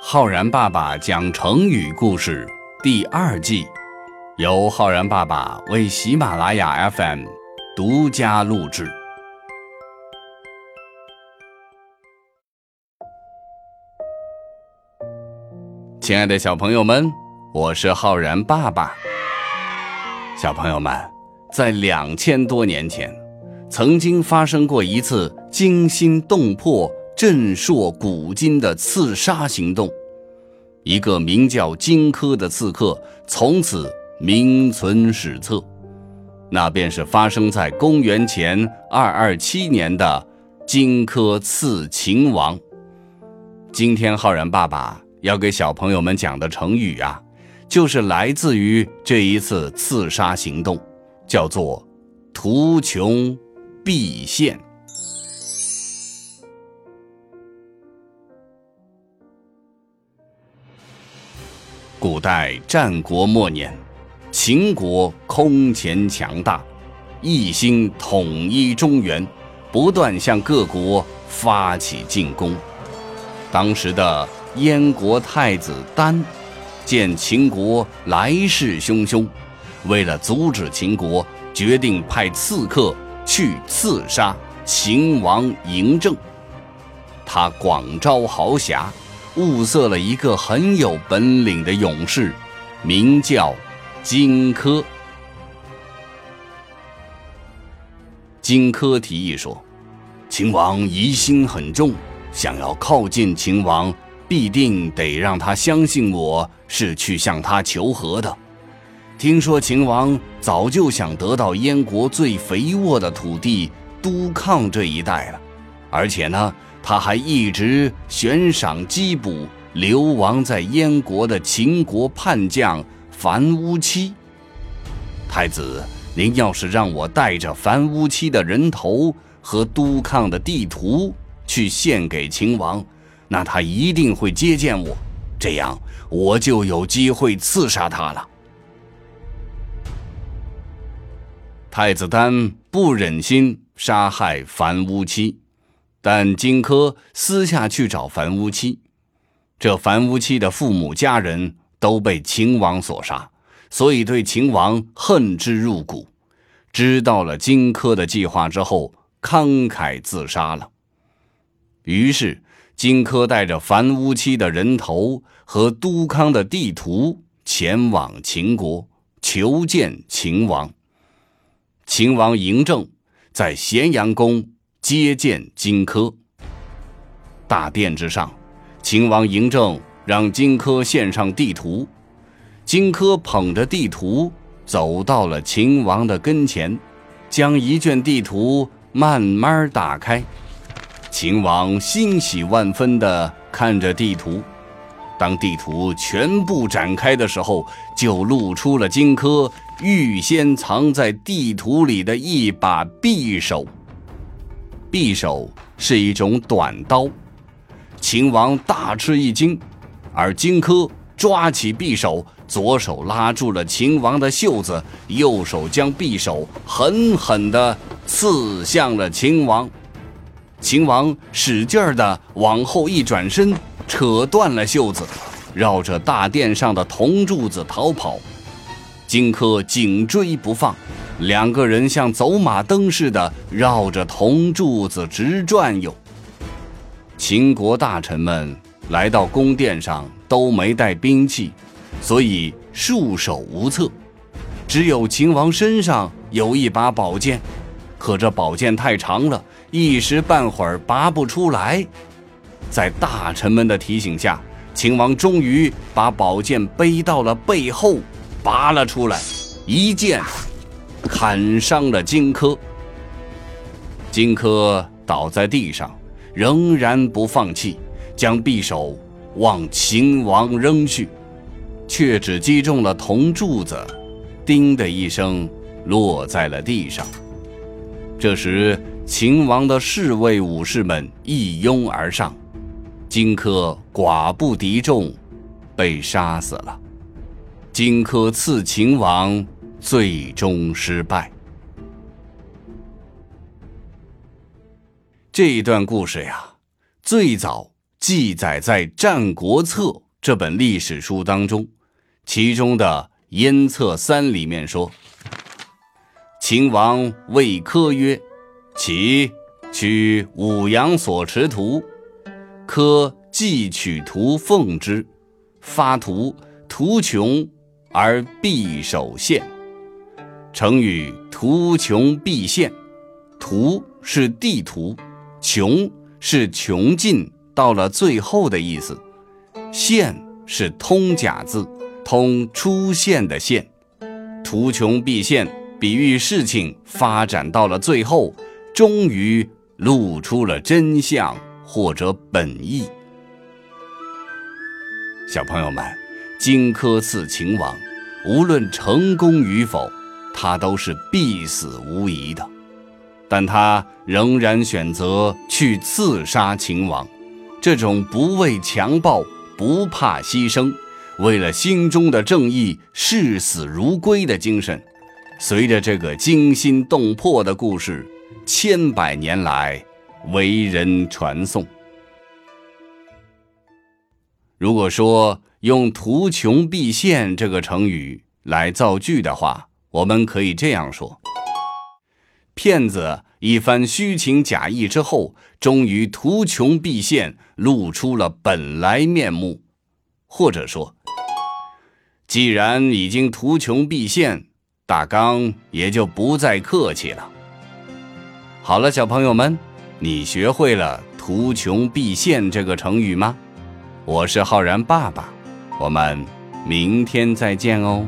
浩然爸爸讲成语故事第二季，由浩然爸爸为喜马拉雅 FM 独家录制。亲爱的小朋友们，我是浩然爸爸。小朋友们，在两千多年前，曾经发生过一次惊心动魄。震烁古今的刺杀行动，一个名叫荆轲的刺客从此名存史册。那便是发生在公元前二二七年的荆轲刺秦王。今天浩然爸爸要给小朋友们讲的成语啊，就是来自于这一次刺杀行动，叫做“图穷匕现”。古代战国末年，秦国空前强大，一心统一中原，不断向各国发起进攻。当时的燕国太子丹见秦国来势汹汹，为了阻止秦国，决定派刺客去刺杀秦王嬴政。他广招豪侠。物色了一个很有本领的勇士，名叫荆轲。荆轲提议说：“秦王疑心很重，想要靠近秦王，必定得让他相信我是去向他求和的。听说秦王早就想得到燕国最肥沃的土地都抗这一带了，而且呢。”他还一直悬赏缉捕流亡在燕国的秦国叛将樊乌期。太子，您要是让我带着樊乌期的人头和督抗的地图去献给秦王，那他一定会接见我，这样我就有机会刺杀他了。太子丹不忍心杀害樊乌期。但荆轲私下去找樊乌期，这樊乌期的父母家人都被秦王所杀，所以对秦王恨之入骨。知道了荆轲的计划之后，慷慨自杀了。于是，荆轲带着樊乌期的人头和都康的地图前往秦国求见秦王。秦王嬴政在咸阳宫。接见荆轲。大殿之上，秦王嬴政让荆轲献上地图。荆轲捧着地图走到了秦王的跟前，将一卷地图慢慢打开。秦王欣喜万分地看着地图。当地图全部展开的时候，就露出了荆轲预先藏在地图里的一把匕首。匕首是一种短刀，秦王大吃一惊，而荆轲抓起匕首，左手拉住了秦王的袖子，右手将匕首狠狠地刺向了秦王。秦王使劲儿地往后一转身，扯断了袖子，绕着大殿上的铜柱子逃跑。荆轲紧追不放。两个人像走马灯似的绕着铜柱子直转悠。秦国大臣们来到宫殿上都没带兵器，所以束手无策。只有秦王身上有一把宝剑，可这宝剑太长了，一时半会儿拔不出来。在大臣们的提醒下，秦王终于把宝剑背到了背后，拔了出来，一剑。砍伤了荆轲，荆轲倒在地上，仍然不放弃，将匕首往秦王扔去，却只击中了铜柱子，叮的一声落在了地上。这时，秦王的侍卫武士们一拥而上，荆轲寡不敌众，被杀死了。荆轲刺秦王。最终失败。这一段故事呀，最早记载在《战国策》这本历史书当中，其中的《燕策三》里面说：“秦王谓轲曰：‘其取武阳所持图。’轲既取图奉之，发图，图穷而匕首现。成语‘图穷匕现’，图是地图，穷是穷尽。”到了最后的意思，现是通假字，通出现的现，图穷匕现，比喻事情发展到了最后，终于露出了真相或者本意。小朋友们，荆轲刺秦王，无论成功与否，他都是必死无疑的，但他仍然选择去刺杀秦王。这种不畏强暴、不怕牺牲，为了心中的正义视死如归的精神，随着这个惊心动魄的故事，千百年来为人传颂。如果说用“图穷匕现”这个成语来造句的话，我们可以这样说：骗子。一番虚情假意之后，终于图穷匕现，露出了本来面目。或者说，既然已经图穷匕现，大刚也就不再客气了。好了，小朋友们，你学会了“图穷匕现”这个成语吗？我是浩然爸爸，我们明天再见哦。